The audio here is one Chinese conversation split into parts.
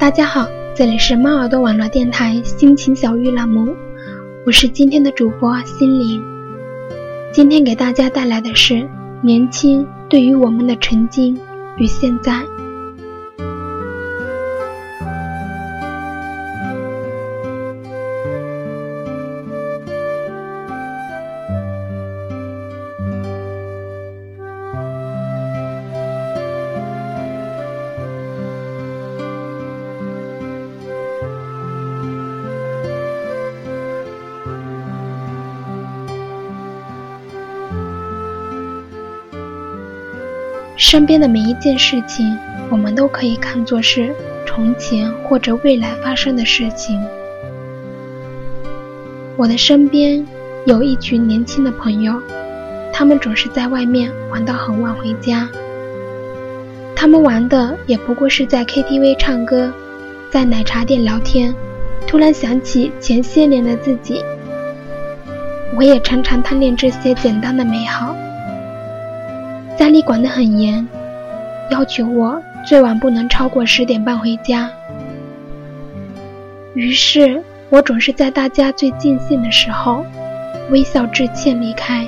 大家好，这里是猫耳朵网络电台心情小玉栏目，我是今天的主播心灵。今天给大家带来的是年轻对于我们的曾经与现在。身边的每一件事情，我们都可以看作是从前或者未来发生的事情。我的身边有一群年轻的朋友，他们总是在外面玩到很晚回家。他们玩的也不过是在 KTV 唱歌，在奶茶店聊天，突然想起前些年的自己。我也常常贪恋这些简单的美好。家里管得很严，要求我最晚不能超过十点半回家。于是，我总是在大家最尽兴的时候，微笑致歉离开。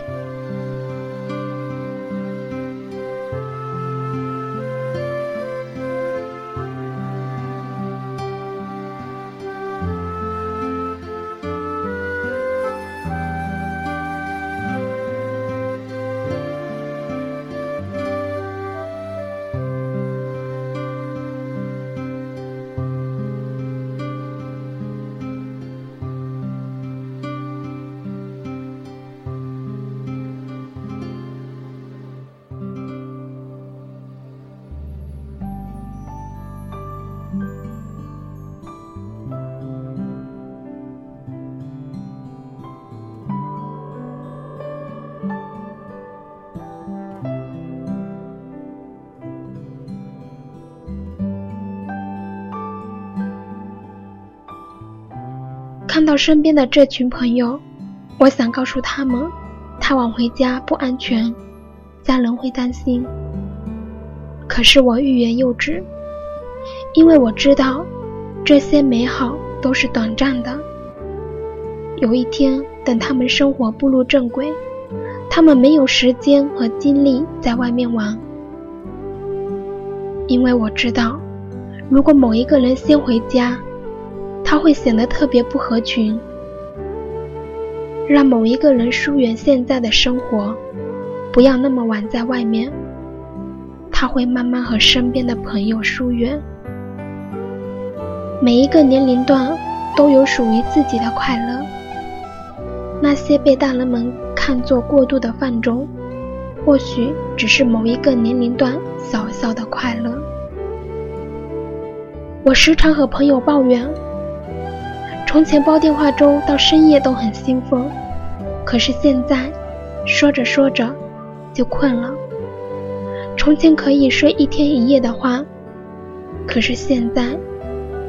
看到身边的这群朋友，我想告诉他们，太晚回家不安全，家人会担心。可是我欲言又止，因为我知道，这些美好都是短暂的。有一天，等他们生活步入正轨，他们没有时间和精力在外面玩。因为我知道，如果某一个人先回家，他会显得特别不合群，让某一个人疏远现在的生活，不要那么晚在外面。他会慢慢和身边的朋友疏远。每一个年龄段都有属于自己的快乐，那些被大人们看作过度的放纵，或许只是某一个年龄段小小的快乐。我时常和朋友抱怨。从前煲电话粥到深夜都很兴奋，可是现在说着说着就困了。从前可以睡一天一夜的话，可是现在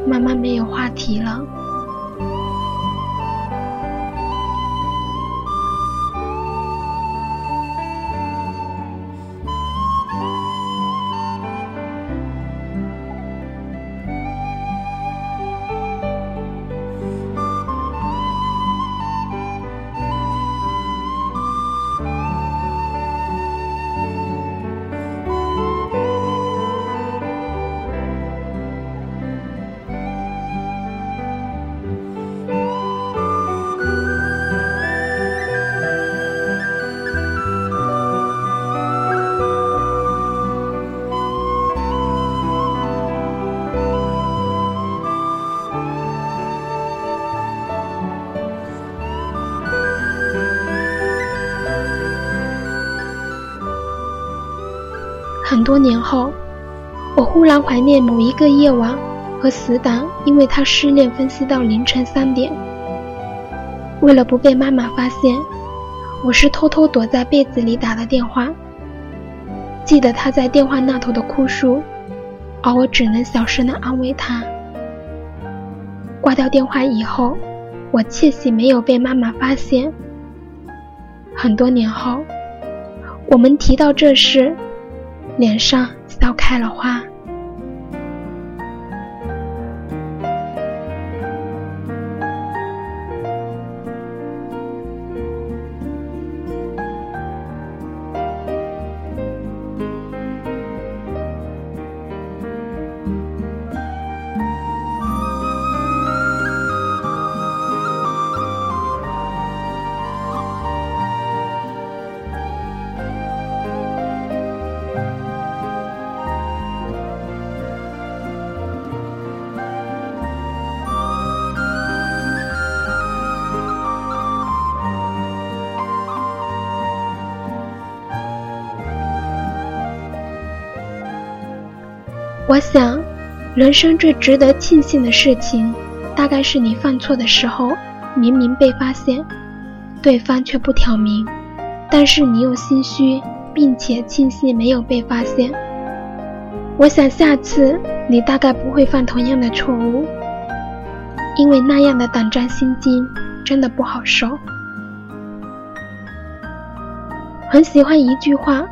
慢慢没有话题了。很多年后，我忽然怀念某一个夜晚，和死党因为他失恋分析到凌晨三点。为了不被妈妈发现，我是偷偷躲在被子里打的电话。记得他在电话那头的哭诉，而我只能小声的安慰他。挂掉电话以后，我窃喜没有被妈妈发现。很多年后，我们提到这事。脸上笑开了花。我想，人生最值得庆幸的事情，大概是你犯错的时候，明明被发现，对方却不挑明，但是你又心虚，并且庆幸没有被发现。我想下次你大概不会犯同样的错误，因为那样的胆战心惊真的不好受。很喜欢一句话：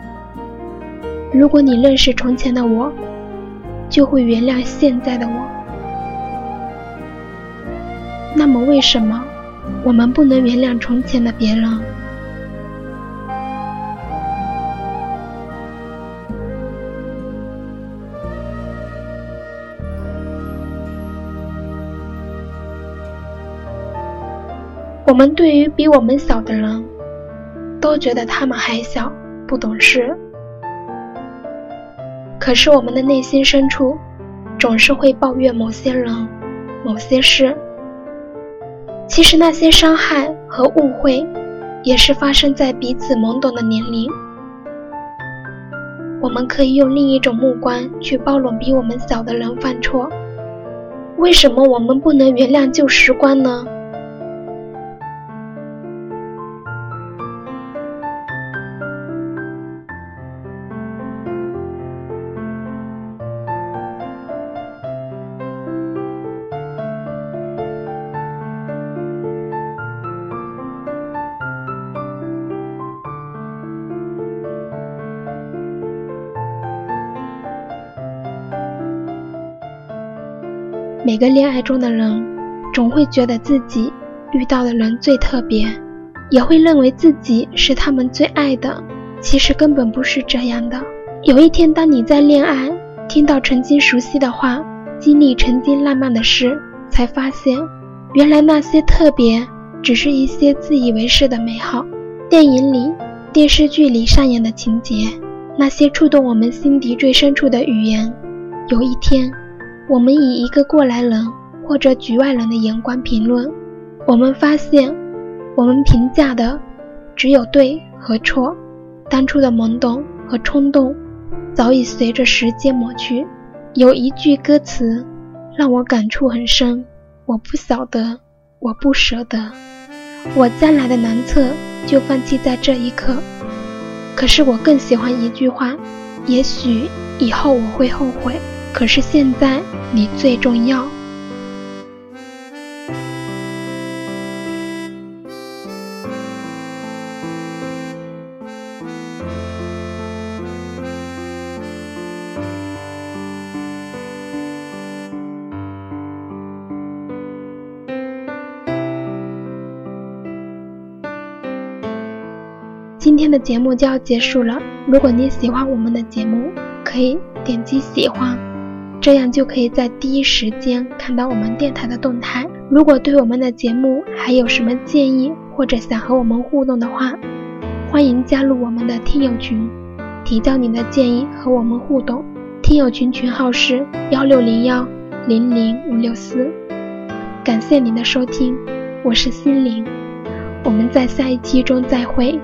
如果你认识从前的我，就会原谅现在的我。那么为什么我们不能原谅从前的别人？我们对于比我们小的人，都觉得他们还小，不懂事。可是我们的内心深处，总是会抱怨某些人、某些事。其实那些伤害和误会，也是发生在彼此懵懂的年龄。我们可以用另一种目光去包容比我们小的人犯错。为什么我们不能原谅旧时光呢？每个恋爱中的人，总会觉得自己遇到的人最特别，也会认为自己是他们最爱的。其实根本不是这样的。有一天，当你在恋爱，听到曾经熟悉的话，经历曾经浪漫的事，才发现，原来那些特别，只是一些自以为是的美好。电影里、电视剧里上演的情节，那些触动我们心底最深处的语言，有一天。我们以一个过来人或者局外人的眼光评论，我们发现，我们评价的只有对和错，当初的懵懂和冲动早已随着时间抹去。有一句歌词让我感触很深：我不晓得，我不舍得，我将来的难测就放弃在这一刻。可是我更喜欢一句话：也许以后我会后悔。可是现在，你最重要。今天的节目就要结束了。如果你喜欢我们的节目，可以点击喜欢。这样就可以在第一时间看到我们电台的动态。如果对我们的节目还有什么建议，或者想和我们互动的话，欢迎加入我们的听友群，提交你的建议和我们互动。听友群群号是幺六零幺零零五六四。感谢您的收听，我是心灵，我们在下一期中再会。